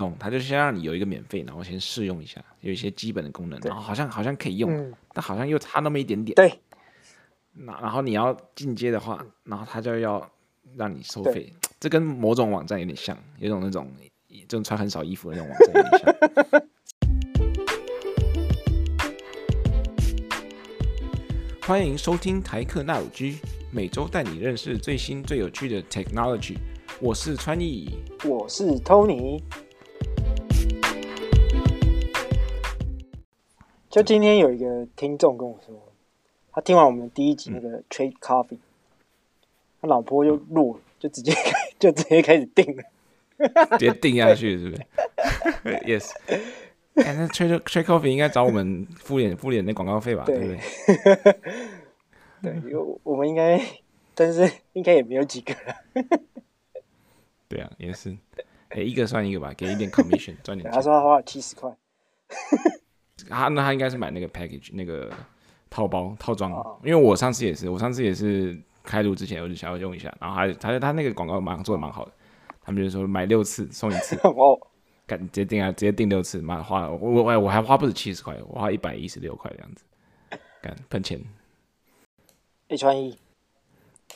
动，他就先让你有一个免费，然后先试用一下，有一些基本的功能，然后好像好像可以用，嗯、但好像又差那么一点点。对。那然后你要进阶的话，然后他就要让你收费，这跟某种网站有点像，有种那种这种穿很少衣服的那种网站有点像。欢迎收听台客纳五 G，每周带你认识最新最有趣的 technology。我是川艺，我是 Tony。就今天有一个听众跟我说，他听完我们第一集那个 Trade Coffee，、嗯、他老婆就录，就直接 就直接开始订了，直接定下去是不是？Yes。哎，那 Trade Trade Coffee 应该找我们付点付点那广告费吧？对不对？对，因为我们应该，但是应该也没有几个了。对啊，也是，哎、欸，一个算一个吧，给一点 commission 赚点钱。他说他花了七十块，他那他应该是买那个 package 那个套包套装，因为我上次也是，我上次也是开录之前我就想要用一下，然后他他他那个广告蛮做的蛮好的，他们就说买六次送一次，哦，干直接订啊，直接订六次，妈花了我我我还花不止七十块，我花一百一十六块这样子，干喷钱。一穿一，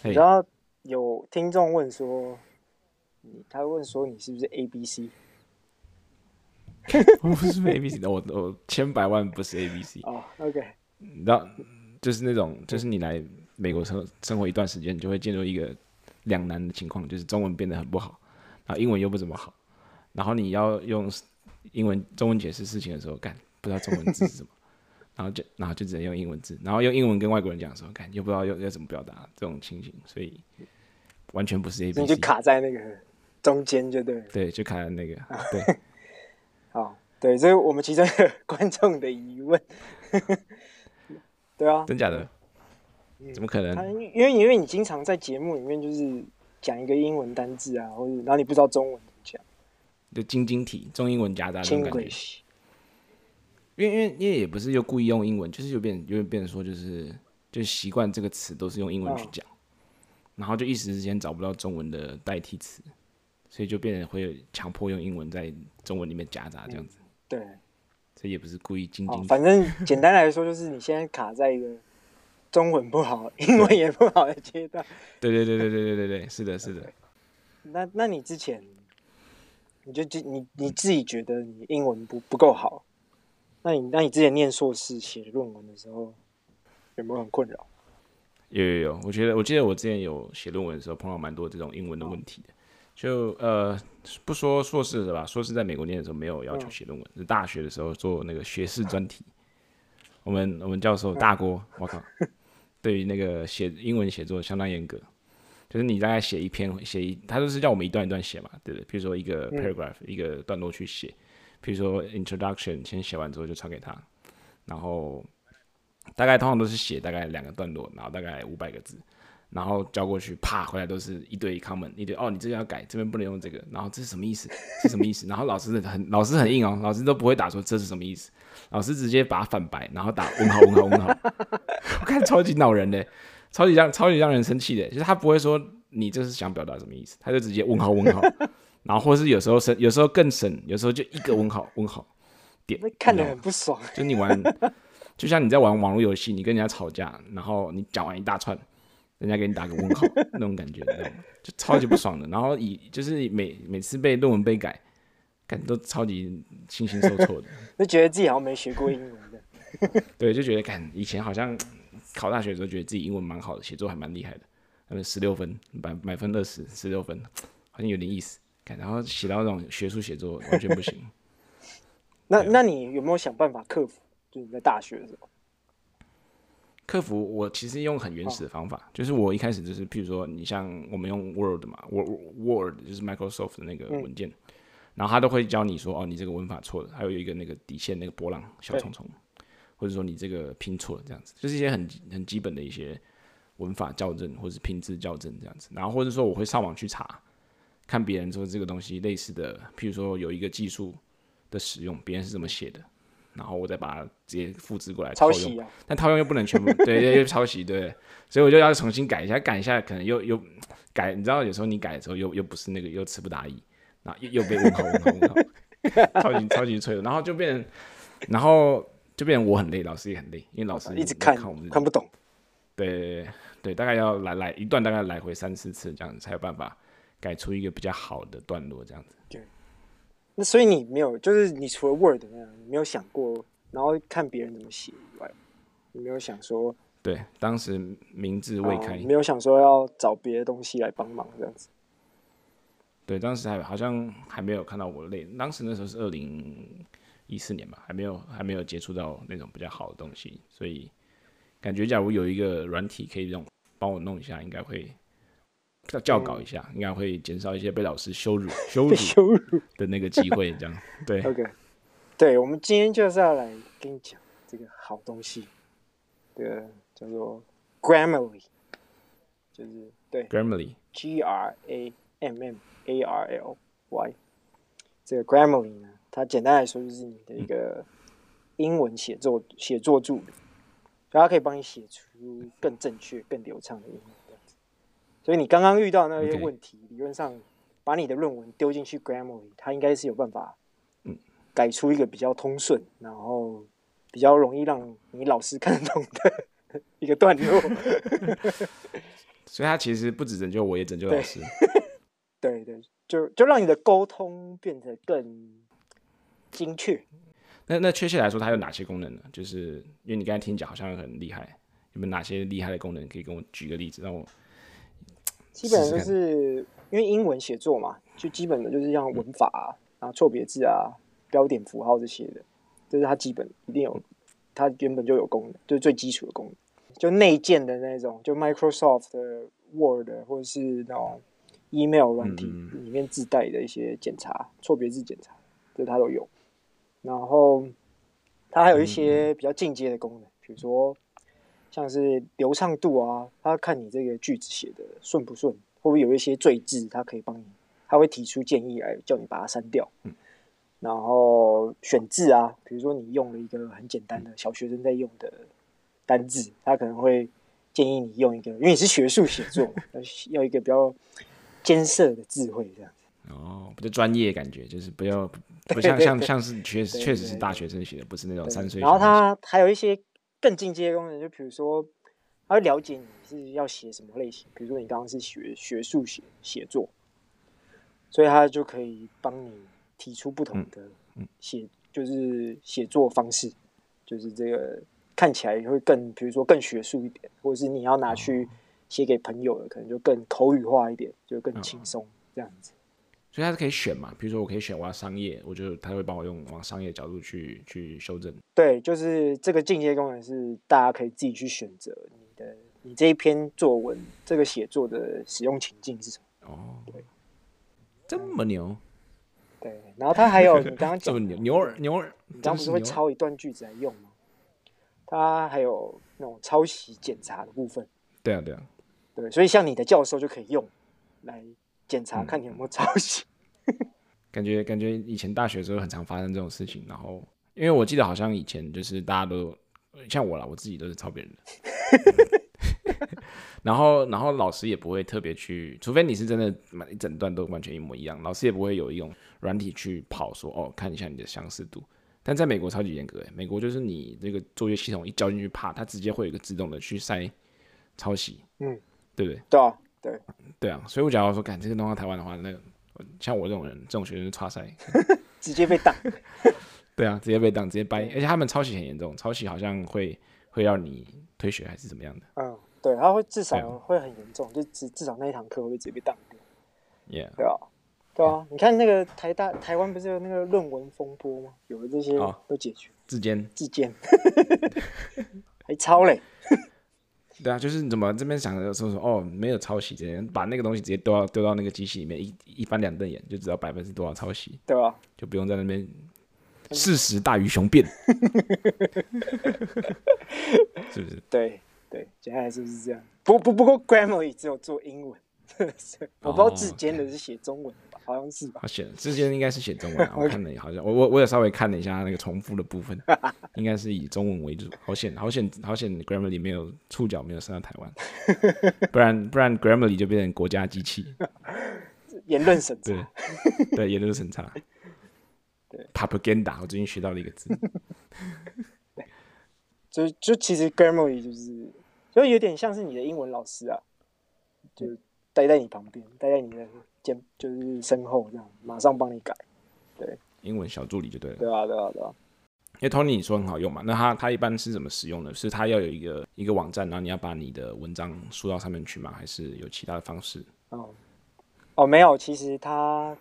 然后有听众问说。他问说：“你是不是 A B C？” 我 不是 A B C 的，我我千百万不是 A B C。哦、oh,，OK。然后就是那种，就是你来美国生生活一段时间，你就会进入一个两难的情况，就是中文变得很不好，然后英文又不怎么好，然后你要用英文中文解释事情的时候，干不知道中文字是什么，然后就然后就只能用英文字，然后用英文跟外国人讲的时候，干又不知道要要怎么表达这种情形，所以完全不是 A B C。你就卡在那个。中间就对，对，就卡在那个，对，好，对，这是我们其中一个观众的疑问，对啊，真假的？怎么可能？因为因为你经常在节目里面就是讲一个英文单字啊，或者然后你不知道中文怎么讲，就晶晶体，中英文夹杂的感觉。因为因为因为也不是又故意用英文，就是有变有变成说就是就习惯这个词都是用英文去讲，哦，然后就一时之间找不到中文的代替词。所以就变成会强迫用英文在中文里面夹杂这样子，嗯、对，这也不是故意精精、哦。反正 简单来说，就是你现在卡在一个中文不好、英文也不好的阶段。对对对对对对对对，是的，是的。那那你之前，你就你你自己觉得你英文不不够好，那你那你之前念硕士写论文的时候，有没有很困扰？有有有，我觉得我记得我之前有写论文的时候碰到蛮多这种英文的问题的。哦就呃不说硕士的吧，硕士在美国念的时候没有要求写论文，是大学的时候做那个学士专题。我们我们教授大锅，我靠，对于那个写英文写作相当严格，就是你大概写一篇写一，他都是叫我们一段一段写嘛，对不对？比如说一个 paragraph 一个段落去写，比如说 introduction 先写完之后就传给他，然后大概通常都是写大概两个段落，然后大概五百个字。然后交过去，啪，回来都是一堆 comment，一堆哦，你这个要改，这边不能用这个，然后这是什么意思？是什么意思？然后老师很老师很硬哦，老师都不会打说这是什么意思，老师直接把它反白，然后打问号问号问号，我看超级恼人的，超级让超级让人生气的，就是他不会说你这是想表达什么意思，他就直接问号问号，然后或是有时候省，有时候更省，有时候就一个问号问号点，看得很不爽，就你玩，就像你在玩网络游戏，你跟人家吵架，然后你讲完一大串。人家给你打个问号，那种感觉，就超级不爽的。然后以就是每每次被论文被改，感觉都超级心情受挫的，就觉得自己好像没学过英文的。对，就觉得感以前好像考大学的时候，觉得自己英文蛮好的，写作还蛮厉害的。他们十六分，满满分二十，十六分，好像有点意思。感然后写到那种学术写作完全不行。那那你有没有想办法克服？就你在大学的时候？克服我其实用很原始的方法，哦、就是我一开始就是，譬如说你像我们用 Word 嘛，Word Word 就是 Microsoft 的那个文件，嗯、然后他都会教你说，哦，你这个文法错了，还有一个那个底线那个波浪小虫虫，或者说你这个拼错了这样子，就是一些很很基本的一些文法校正或者是拼字校正这样子，然后或者说我会上网去查，看别人说这个东西类似的，譬如说有一个技术的使用，别人是怎么写的。然后我再把它直接复制过来套用，啊、但套用又不能全部，对，对，又抄袭，对，所以我就要重新改一下，改一下可能又又改，你知道有时候你改的时候又又不是那个，又词不达意，然后又又被问号问号问号，超级超级脆弱，然后就变成，然后就变成我很累，老师也很累，因为老师一直看看我们看不懂。对对对，大概要来来一段，大概来回三四次这样子，才有办法改出一个比较好的段落这样子。对。那所以你没有，就是你除了 Word 那样，你没有想过，然后看别人怎么写以外，你没有想说。对，当时名字未开，哦，没有想说要找别的东西来帮忙这样子。对，当时还好像还没有看到我累。当时那时候是二零一四年吧，还没有还没有接触到那种比较好的东西，所以感觉假如有一个软体可以用帮我弄一下，应该会教教稿一下，嗯、应该会减少一些被老师羞辱 羞辱羞辱的那个机会。这样对。OK，对，我们今天就是要来跟你讲这个好东西，对。叫做 Grammarly，就是对 Grammarly，G R A M M A R L Y。这个 Grammarly 呢，它简单来说就是你的一个英文写作写作助理，它可以帮你写出更正确、更流畅的英文。所以你刚刚遇到那些问题，理论上把你的论文丢进去 Grammarly，它应该是有办法，嗯改出一个比较通顺，然后比较容易让你老师看得懂的。一个段落，所以它其实不止拯救我，也拯救老师。对对，就就让你的沟通变得更精确。那那确切来说，它有哪些功能呢？就是因为你刚才听讲好像很厉害，有没有哪些厉害的功能？可以跟我举个例子，让我。基本上就是因为英文写作嘛，就基本的就是像文法啊，然后错别字啊、标点符号这些的，这是它基本一定有，它原本就有功能，就是最基础的功能。就内建的那种，就 Microsoft 的 Word 或者是那种 email 软体里面自带的一些检查、错别字检查，这它都有。然后它还有一些比较进阶的功能，比如说像是流畅度啊，他看你这个句子写的顺不顺，会不会有一些赘字，他可以帮你，他会提出建议来叫你把它删掉。然后选字啊，比如说你用了一个很简单的小学生在用的。单字，他可能会建议你用一个，因为你是学术写作，要要一个比较艰涩的智慧这样子。哦，比较专业感觉，就是不要不像像像是确实确实是大学生写的，不是那种三岁。然后他还有一些更进阶的功能，就比如说，他会了解你是要写什么类型，比如说你刚刚是学学术写写作，所以他就可以帮你提出不同的写，就是写作方式，就是这个。看起来会更，比如说更学术一点，或者是你要拿去写给朋友的，可能就更口语化一点，就更轻松这样子。所以它是可以选嘛？比如说我可以选我要商业，我就他会帮我用往商业角度去去修正。对，就是这个进阶功能是大家可以自己去选择你的你这一篇作文这个写作的使用情境是什么。哦，对，这么牛。对，然后它还有你刚刚讲 牛牛耳牛耳，你刚不是会抄一段句子来用吗？它还有那种抄袭检查的部分。对啊，对啊，对，所以像你的教授就可以用来检查，看你有没有抄袭。嗯、感觉感觉以前大学的时候很常发生这种事情，然后因为我记得好像以前就是大家都像我啦，我自己都是抄别人的。然后然后老师也不会特别去，除非你是真的满一整段都完全一模一样，老师也不会有一种软体去跑说哦，看一下你的相似度。但在美国超级严格诶，美国就是你这个作业系统一交进去，啪，它直接会有一个自动的去筛抄袭，嗯，对不对？对啊，对，对啊，所以我假如说，干这个弄到台湾的话，那个像我这种人，这种学生差赛，直接被挡，对啊，直接被挡，直接掰，而且他们抄袭很严重，抄袭好像会会让你退学还是怎么样的？嗯，对，他会至少会很严重，就至至少那一堂课会直接被挡掉，Yeah，对啊。对啊，你看那个台大台湾不是有那个论文风波吗？有了这些都解决，自监。自监，还抄嘞？对啊，就是你怎么这边想的说说哦，没有抄袭这些，把那个东西直接丢到丢到那个机器里面，一一翻两瞪眼就知道百分之多少抄袭，对啊，就不用在那边事实大于雄辩，是不是？对对，接下来是不是这样？不不不过 Grammarly 只有做英文，我不知道字间的是写中文。好像是吧？好写，之前应该是写中文啊。我看了，好像我我我也稍微看了一下那个重复的部分，应该是以中文为主。好险，好险，好险！Grammarly 没有触角没有伸到台湾，不然不然 Grammarly 就变成国家机器。言论审查，对对，言论审查。对，propaganda，我最近学到了一个字。就就其实 Grammarly 就是，就有点像是你的英文老师啊，就待在你旁边，待在你的肩，就是身后这样，马上帮你改。对，英文小助理就对了。对啊，对啊，对啊。因为 Tony 你说很好用嘛，那他他一般是怎么使用的？是他要有一个一个网站，然后你要把你的文章输到上面去吗？还是有其他的方式？哦，哦，没有，其实他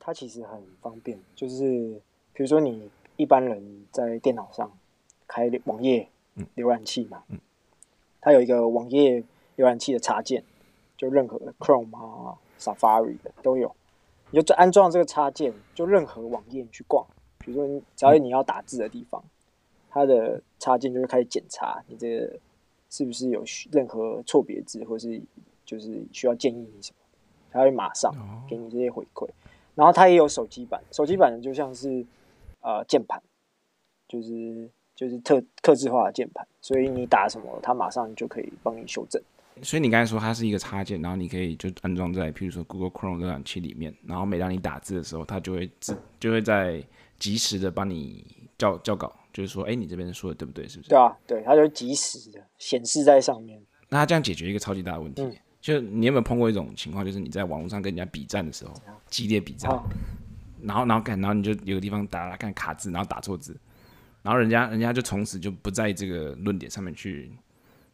他其实很方便，就是比如说你一般人在电脑上开网页浏览器嘛，嗯，它有一个网页浏览器的插件，就任何 Chrome 啊、Safari 的都有，你就安装这个插件，就任何网页去逛。比如说，只要你要打字的地方，它的插件就会开始检查你这个是不是有任何错别字，或是就是需要建议你什么，它会马上给你这些回馈。然后它也有手机版，手机版的就像是呃键盘，就是就是特特制化的键盘，所以你打什么，它马上就可以帮你修正。所以你刚才说它是一个插件，然后你可以就安装在譬如说 Google Chrome 浏览器里面，然后每当你打字的时候，它就会自就会在。及时的帮你校校稿，就是说，哎、欸，你这边说的对不对？是不是？对啊，对，它就及时的显示在上面。那它这样解决一个超级大的问题，嗯、就你有没有碰过一种情况，就是你在网络上跟人家比战的时候，激烈比战，然后然后看，然后你就有个地方打打看卡字，然后打错字，然后人家人家就从此就不在这个论点上面去。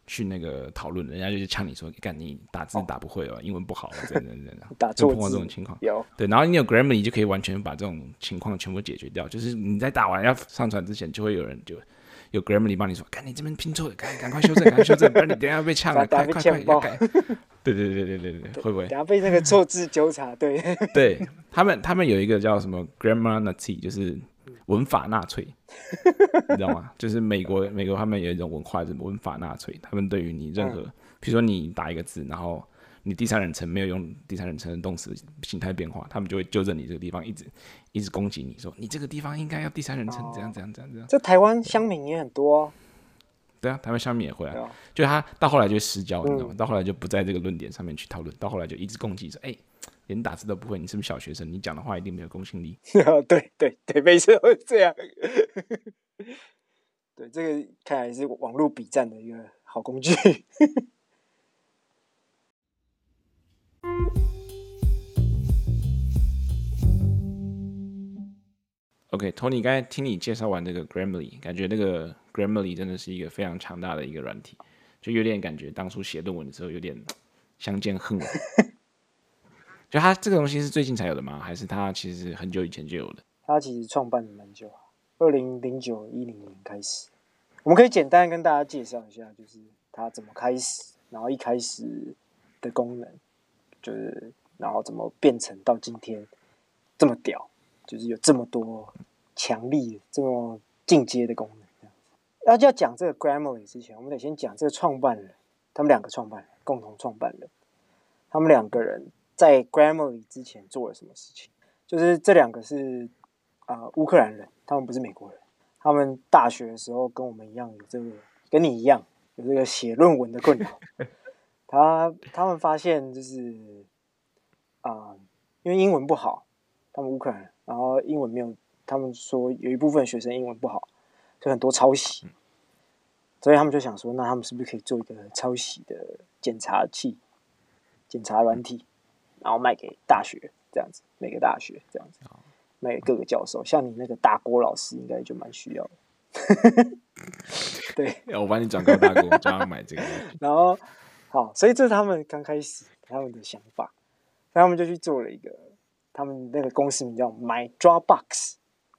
去那个讨论，人家就是呛你说，干你打字打不会哦，英文不好，真的真的，打错字这种情况有对，然后你有 Grammarly 就可以完全把这种情况全部解决掉，就是你在打完要上传之前，就会有人就有 Grammarly 帮你说，干你这边拼错了，赶赶快修正，赶快修正，不然你等下被呛了，快快快要改。对对对对对对，会不会？等下被那个错字纠察，对。对他们，他们有一个叫什么 Grammar Nazi，就是。文法纳粹，你知道吗？就是美国，美国他们有一种文化，就是文法纳粹。他们对于你任何，比如说你打一个字，然后你第三人称没有用第三人称的动词形态变化，他们就会纠正你这个地方，一直一直攻击你说你这个地方应该要第三人称，怎样怎样怎样怎样。这台湾乡民也很多哦。对啊，台湾乡民也会啊。就他到后来就失焦，你知道吗？到后来就不在这个论点上面去讨论，到后来就一直攻击说，哎。连打字都不会，你是不是小学生？你讲的话一定没有公信力。对 对对，没错，会这样。对，这个看来是网络比战的一个好工具。OK，Tony，刚才听你介绍完这个 Grammarly，感觉那个 Grammarly 真的是一个非常强大的一个软体，就有点感觉当初写论文的时候有点相见恨晚。就它这个东西是最近才有的吗？还是它其实很久以前就有的？它其实创办的蛮久，二零零九一零年开始。我们可以简单跟大家介绍一下，就是它怎么开始，然后一开始的功能，就是然后怎么变成到今天这么屌，就是有这么多强力、这么进阶的功能。要要讲这个 Grammarly 之前，我们得先讲这个创办人，他们两个创办人，共同创办人，他们两个人。在 Grammarly 之前做了什么事情？就是这两个是啊乌克兰人，他们不是美国人。他们大学的时候跟我们一样有这个，跟你一样有这个写论文的困扰。他他们发现就是啊、呃，因为英文不好，他们乌克兰人，然后英文没有，他们说有一部分学生英文不好，就很多抄袭，所以他们就想说，那他们是不是可以做一个抄袭的检查器、检查软体？然后卖给大学这样子，每个大学这样子，卖给各个教授。像你那个大郭老师，应该就蛮需要的。对，我帮你转告大郭，叫他买这个。然后，好，所以这是他们刚开始他们的想法，所以他们就去做了一个，他们那个公司名叫 My Dropbox，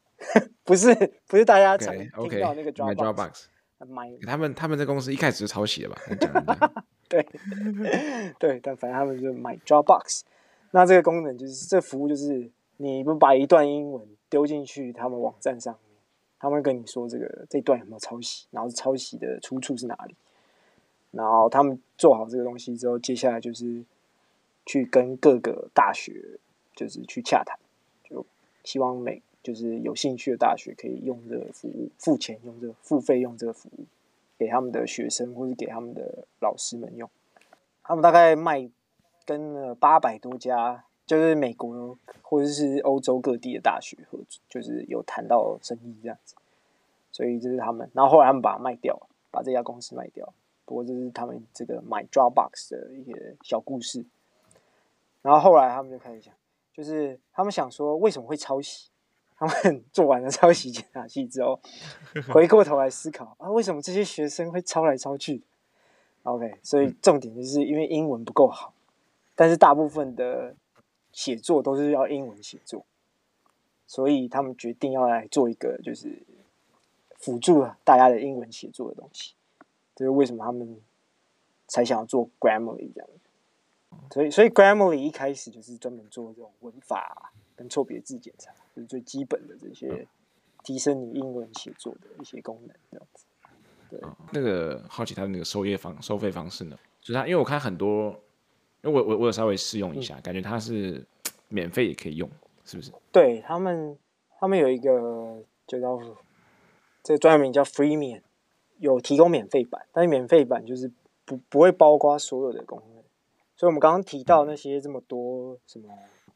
不是不是大家常听到那个 Dropbox。My，他们他们这公司一开始就抄袭了吧？对 对，但反正他们就是 My Dropbox。那这个功能就是，这服务就是，你不把一段英文丢进去他们网站上面，他们会跟你说这个这段有没有抄袭，然后抄袭的出处是哪里，然后他们做好这个东西之后，接下来就是去跟各个大学就是去洽谈，就希望每就是有兴趣的大学可以用这个服务，付钱用这个付费用这个服务，给他们的学生或是给他们的老师们用，他们大概卖。跟了八百多家就是美国或者是欧洲各地的大学合作，就是有谈到生意这样子，所以这是他们。然后后来他们把它卖掉，把这家公司卖掉。不过这是他们这个买 Dropbox 的一些小故事。然后后来他们就开始讲，就是他们想说为什么会抄袭？他们 做完了抄袭检查器之后，回过头来思考啊，为什么这些学生会抄来抄去？OK，所以重点就是因为英文不够好，但是大部分的写作都是要英文写作，所以他们决定要来做一个就是辅助大家的英文写作的东西。这是为什么他们才想要做 Grammarly 这样。所以，所以 Grammarly 一开始就是专门做这种文法跟错别字检查，就是最基本的这些提升你英文写作的一些功能，这样子。对，那个好奇他的那个收业方收费方式呢？就是他，因为我看很多，因为我我我有稍微试用一下，嗯、感觉他是免费也可以用，是不是？对他们，他们有一个就叫这个专业名叫 Freemium，有提供免费版，但是免费版就是不不会包括所有的功能。所以，我们刚刚提到那些这么多什么，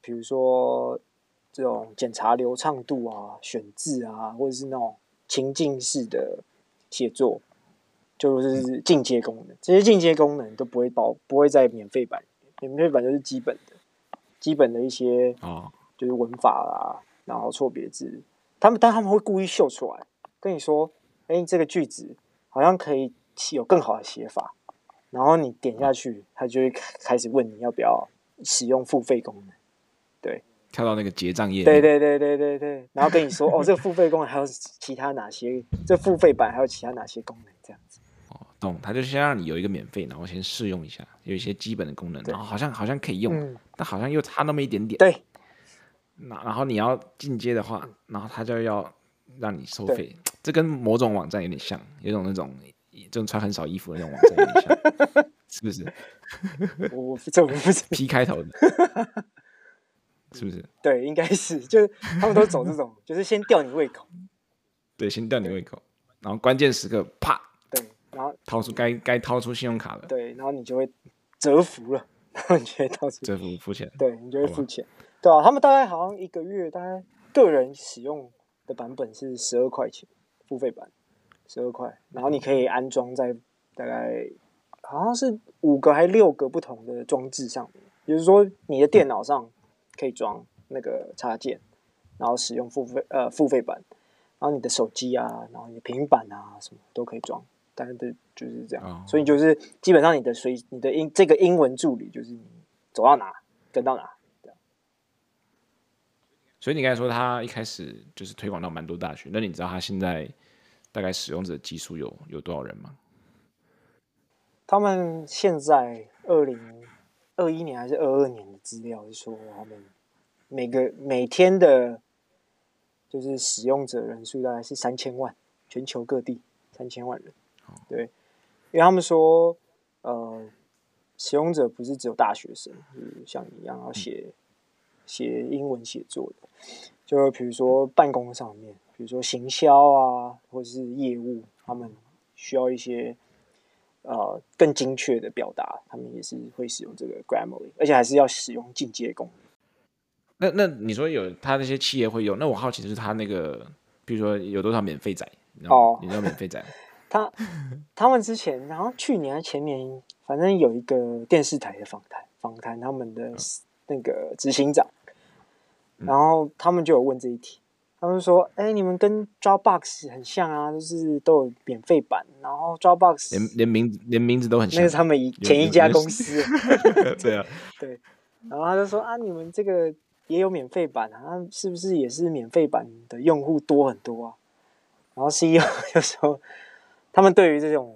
比如说这种检查流畅度啊、选字啊，或者是那种情境式的写作，就是进阶功能。这些进阶功能都不会包，不会在免费版。免费版就是基本的，基本的一些啊，就是文法啦，然后错别字，他们但他们会故意秀出来，跟你说：“哎，这个句子好像可以有更好的写法。”然后你点下去，他就会开始问你要不要使用付费功能，对，跳到那个结账页，对对对对对对，然后跟你说哦，这个付费功能还有其他哪些？这付费版还有其他哪些功能？这样子。哦，懂，他就先让你有一个免费，然后先试用一下，有一些基本的功能，然后好像好像可以用，嗯、但好像又差那么一点点。对。那然后你要进阶的话，然后他就要让你收费，这跟某种网站有点像，有种那种。这种穿很少衣服的那种网站有点像，是不是？我 这我不是 P 开头的，是不是？对，应该是，就是他们都走这种，就是先吊你胃口，对，先吊你胃口，然后关键时刻啪，对，然后掏出该该掏出信用卡了，对，然后你就会折服了，然后你就会掏出折服付钱，对，你就会付钱，对啊，他们大概好像一个月大概个人使用的版本是十二块钱，付费版。十二块，然后你可以安装在大概好像是五个还六个不同的装置上面，比如说你的电脑上可以装那个插件，然后使用付费呃付费版，然后你的手机啊，然后你的平板啊什么都可以装，但是就是这样，哦、所以就是基本上你的随你的英这个英文助理就是你走到哪跟到哪这样。所以你刚才说他一开始就是推广到蛮多大学，那你知道他现在？大概使用者基数有有多少人吗？他们现在二零二一年还是二二年的资料是说，他们每个每天的，就是使用者人数大概是三千万，全球各地三千万人。对，因为他们说，呃，使用者不是只有大学生，就是像你一样要写写英文写作的，就比如说办公上面。比如说行销啊，或者是业务，他们需要一些呃更精确的表达，他们也是会使用这个 Grammarly，而且还是要使用进阶功能。那那你说有他那些企业会用？那我好奇的是他那个，比如说有多少免费仔？哦，你知道免费仔？他他们之前，然后去年还前年，反正有一个电视台的访谈，访谈他们的那个执行长，然后他们就有问这一题。他们说：“哎、欸，你们跟 Dropbox 很像啊，就是都有免费版，然后 Dropbox 连连名字连名字都很像，那是他们以前一家公司。对啊，对。然后他就说：啊，你们这个也有免费版啊，是不是也是免费版的用户多很多啊？然后 CEO 就说：他们对于这种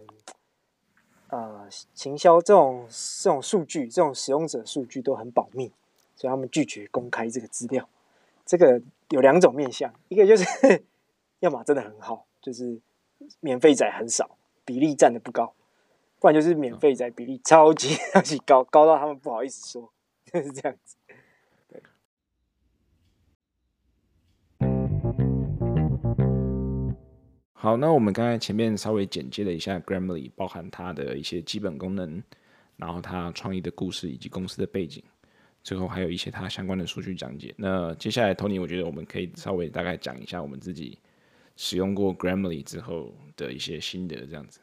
呃行销这种这种数据，这种使用者数据都很保密，所以他们拒绝公开这个资料。这个。”有两种面向，一个就是要么真的很好，就是免费仔很少，比例占的不高；不然就是免费仔比例超级超级高，高到他们不好意思说，就是这样子。对。好，那我们刚才前面稍微简介了一下 Grammarly，包含它的一些基本功能，然后它创意的故事以及公司的背景。最后还有一些它相关的数据讲解。那接下来，Tony，我觉得我们可以稍微大概讲一下我们自己使用过 Grammarly 之后的一些心得，这样子。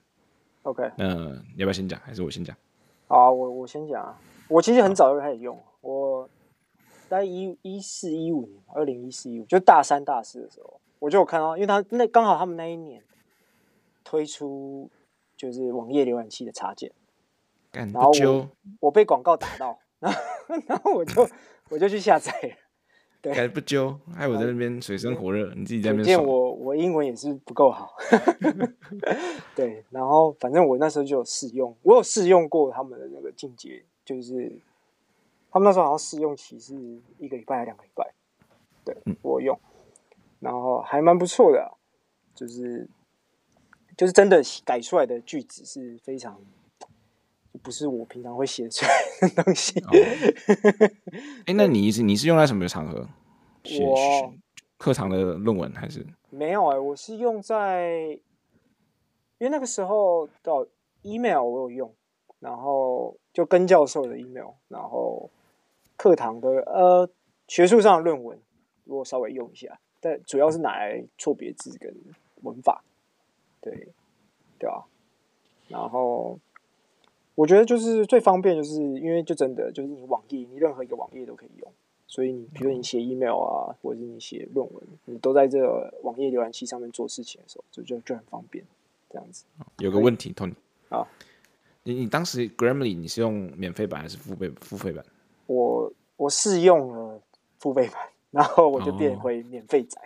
OK，那你要不要先讲，还是我先讲？好啊，我我先讲啊。我其实很早就开始用，我在一一四一五年，二零一四一五，就大三大四的时候，我就有看到，因为他那刚好他们那一年推出就是网页浏览器的插件，然后我我被广告打到，然 后然后我就我就去下载了。对，不揪，害我在那边水深火热，嗯、你自己在那边。见我我英文也是不够好。对，然后反正我那时候就有试用，我有试用过他们的那个进阶，就是他们那时候好像试用期是一个礼拜还是两个礼拜？对，我用，然后还蛮不错的，就是就是真的改出来的句子是非常，不是我平常会写出来的东西。哎，那你是你是用在什么场合？我课堂的论文还是？没有哎、欸，我是用在，因为那个时候到 email 我有用，然后就跟教授的 email，然后课堂的呃学术上的论文我稍微用一下，但主要是拿来错别字跟文法，对，对吧、啊？然后。我觉得就是最方便，就是因为就真的就是你网页，你任何一个网页都可以用，所以你比如你写 email 啊，或者是你写论文，你都在这个网页浏览器上面做事情的时候，就就就很方便，这样子。有个问题，Tony 啊，你你当时 Grammarly 你是用免费版还是付费付费版？我我试用了付费版，然后我就变回免费仔。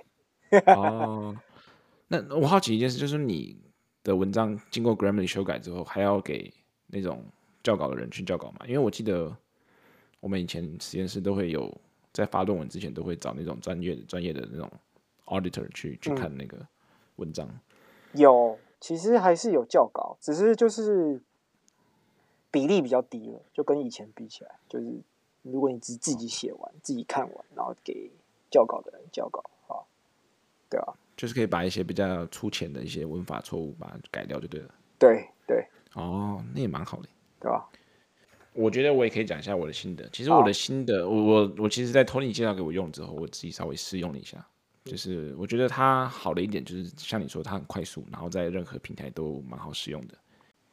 哦，那我好奇一件事，就是你的文章经过 Grammarly 修改之后，还要给那种校稿的人去校稿嘛？因为我记得我们以前实验室都会有在发论文之前都会找那种专业专业的那种 auditor 去去看那个文章。嗯。有，其实还是有校稿，只是就是比例比较低了，就跟以前比起来，就是如果你只自己写完、自己看完，然后给校稿的人校稿啊，对啊，就是可以把一些比较粗浅的一些文法错误把它改掉就对了。对对。哦，那也蛮好的，对吧？我觉得我也可以讲一下我的心得。其实我的心得，我我我其实，在 Tony 介绍给我用之后，我自己稍微试用了一下。就是我觉得它好的一点，就是像你说，它很快速，然后在任何平台都蛮好使用的。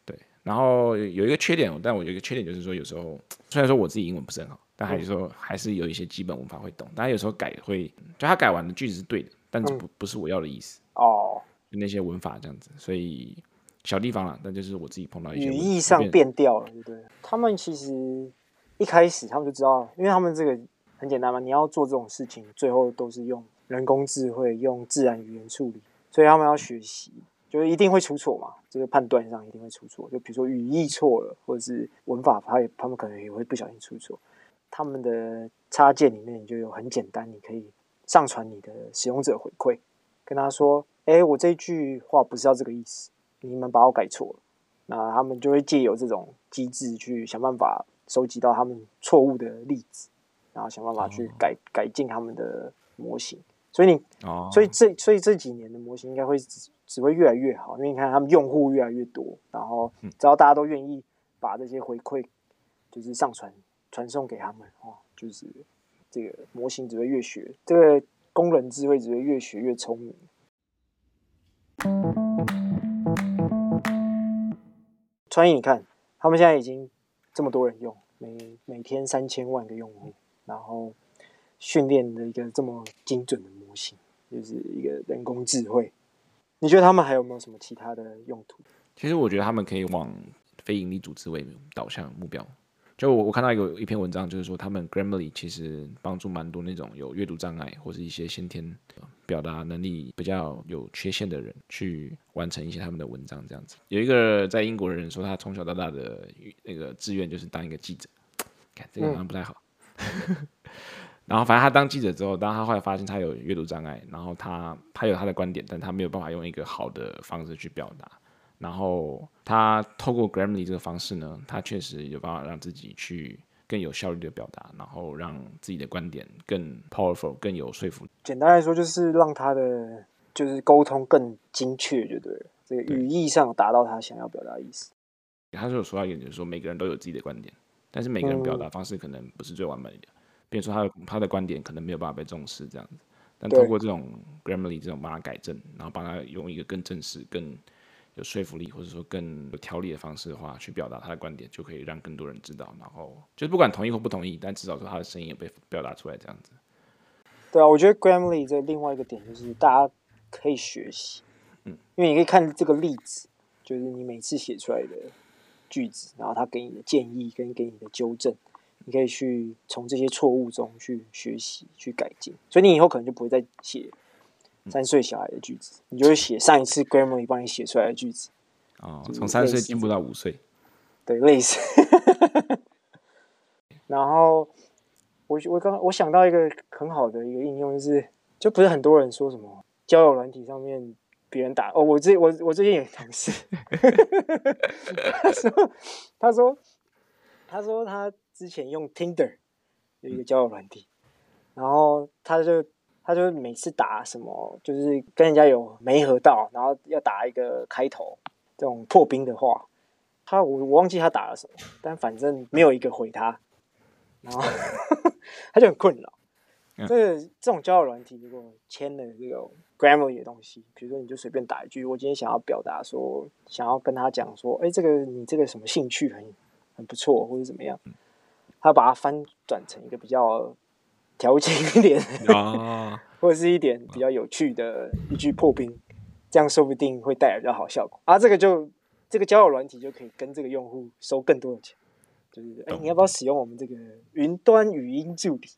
对，然后有一个缺点，但我有一个缺点就是说，有时候虽然说我自己英文不是很好，但还是说还是有一些基本文法会懂。但有时候改会，就他改完的句子是对的，但是不不是我要的意思哦，就那些文法这样子，所以。小地方啦，但就是我自己碰到一些语义上变调了，对不对？他们其实一开始他们就知道，因为他们这个很简单嘛，你要做这种事情，最后都是用人工智慧、用自然语言处理，所以他们要学习，就是一定会出错嘛，这个判断上一定会出错。就比如说语义错了，或者是文法，他也他们可能也会不小心出错。他们的插件里面就有很简单，你可以上传你的使用者回馈，跟他说：“哎，我这句话不是要这个意思。”你们把我改错了，那他们就会借由这种机制去想办法收集到他们错误的例子，然后想办法去改、oh. 改进他们的模型。所以你，oh. 所以这所以这几年的模型应该会只只会越来越好，因为你看他们用户越来越多，然后只要大家都愿意把这些回馈就是上传传送给他们哦，就是这个模型只会越学，这个工人智慧只会越学越聪明。川艺，你看，他们现在已经这么多人用，每每天三千万个用户，然后训练的一个这么精准的模型，就是一个人工智慧。你觉得他们还有没有什么其他的用途？其实我觉得他们可以往非盈利组织为导向目标。就我我看到有一篇文章，就是说他们 Grammarly 其实帮助蛮多那种有阅读障碍或是一些先天表达能力比较有缺陷的人，去完成一些他们的文章这样子。有一个在英国的人说，他从小到大的那个志愿就是当一个记者，看这个好像不太好。然后反正他当记者之后，当他后来发现他有阅读障碍，然后他他有他的观点，但他没有办法用一个好的方式去表达。然后他透过 Grammarly 这个方式呢，他确实有办法让自己去更有效率的表达，然后让自己的观点更 powerful、更有说服力。简单来说，就是让他的就是沟通更精确，就对了。这个语义上达到他想要表达的意思。他是有说到一点，就是说每个人都有自己的观点，但是每个人表达方式可能不是最完美的。嗯比如说他的他的观点可能没有办法被重视这样子，但透过这种 Grammarly 这种帮他改正，然后帮他用一个更正式、更有说服力或者说更有条理的方式的话去表达他的观点，就可以让更多人知道。然后就是不管同意或不同意，但至少说他的声音也被表达出来这样子。对啊，我觉得 Grammarly 这另外一个点就是大家可以学习，嗯，因为你可以看这个例子，就是你每次写出来的句子，然后他给你的建议跟给你的纠正。你可以去从这些错误中去学习、去改进，所以你以后可能就不会再写三岁小孩的句子，你就会写上一次 Grammarly 帮你写出来的句子。哦，从三岁进步到五岁，对，类似。然后我我刚我想到一个很好的一个应用，就是就不是很多人说什么交友软体上面别人打哦，我最我我最近有同事，他说他说他说他。之前用 Tinder 有一个交友软体，然后他就他就每次打什么，就是跟人家有没合到，然后要打一个开头这种破冰的话，他我我忘记他打了什么，但反正没有一个回他，然后 他就很困扰。这个这种交友软体如果签了这种 Grammarly 的东西，比如说你就随便打一句，我今天想要表达说，想要跟他讲说，哎，这个你这个什么兴趣很很不错，或者怎么样。他把它翻转成一个比较调情一点，或者是一点比较有趣的一句破冰，这样说不定会带来比较好效果。啊，这个就这个交友软体就可以跟这个用户收更多的钱，就是哎，你要不要使用我们这个云端语音助理？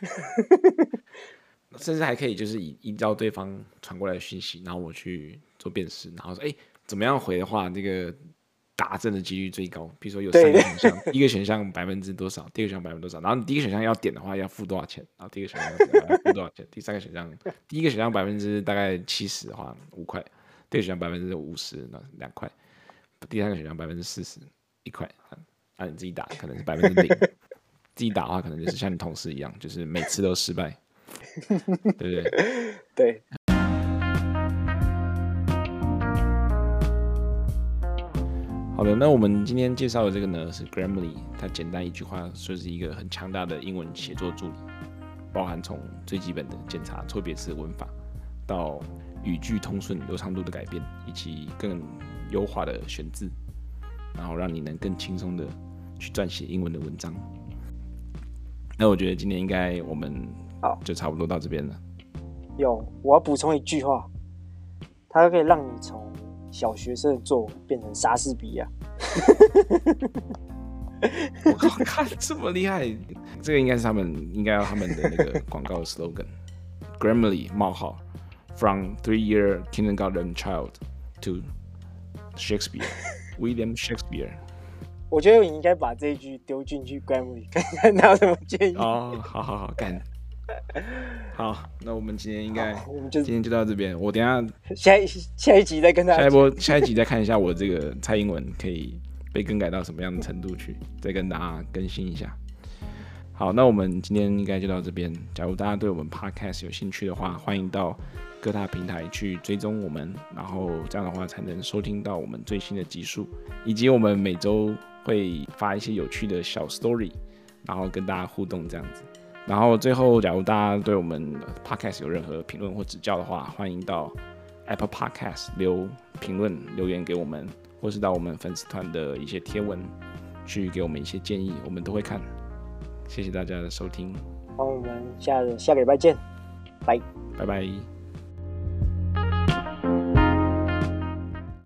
甚至还可以就是以依照对方传过来的讯息，然后我去做辨识，然后说哎，怎么样回的话，这个。打正的几率最高，比如说有三个选项，第一个选项百分之多少，第二个选项百分之多少，然后你第一个选项要点的话要付多少钱，然后第二个选项要付多少钱，第三个选项，第一个选项百分之大概七十的话五块，第二个选项百分之五十那两块，第三个选项百分之四十一块，那、啊、你自己打可能是百分之零，自己打的话可能就是像你同事一样，就是每次都失败，对不对？对。好的，那我们今天介绍的这个呢是 Grammarly，它简单一句话说是一个很强大的英文写作助理，包含从最基本的检查错别字文法，到语句通顺流畅度的改变，以及更优化的选字，然后让你能更轻松的去撰写英文的文章。那我觉得今天应该我们好就差不多到这边了。有，我要补充一句话，它可以让你从。小学生的作文变成莎士比亚，我靠，看这么厉害！这个应该是他们应该要他们的那个广告 slogan，Grammarly 冒号 From three-year kindergarten child to Shakespeare，William Shakespeare。我觉得你应该把这一句丢进去 Grammarly，看看他有什么建议。哦，好好好，干。好，那我们今天应该，我们就今天就到这边。我等下下一下一集再跟大家，下一波下一集再看一下我这个蔡英文可以被更改到什么样的程度去，再跟大家更新一下。好，那我们今天应该就到这边。假如大家对我们 Podcast 有兴趣的话，欢迎到各大平台去追踪我们，然后这样的话才能收听到我们最新的集数，以及我们每周会发一些有趣的小 story，然后跟大家互动这样子。然后最后，假如大家对我们 Podcast 有任何评论或指教的话，欢迎到 Apple Podcast 留评论留言给我们，或是到我们粉丝团的一些贴文去给我们一些建议，我们都会看。谢谢大家的收听，好，我们下下个礼拜见，拜拜拜。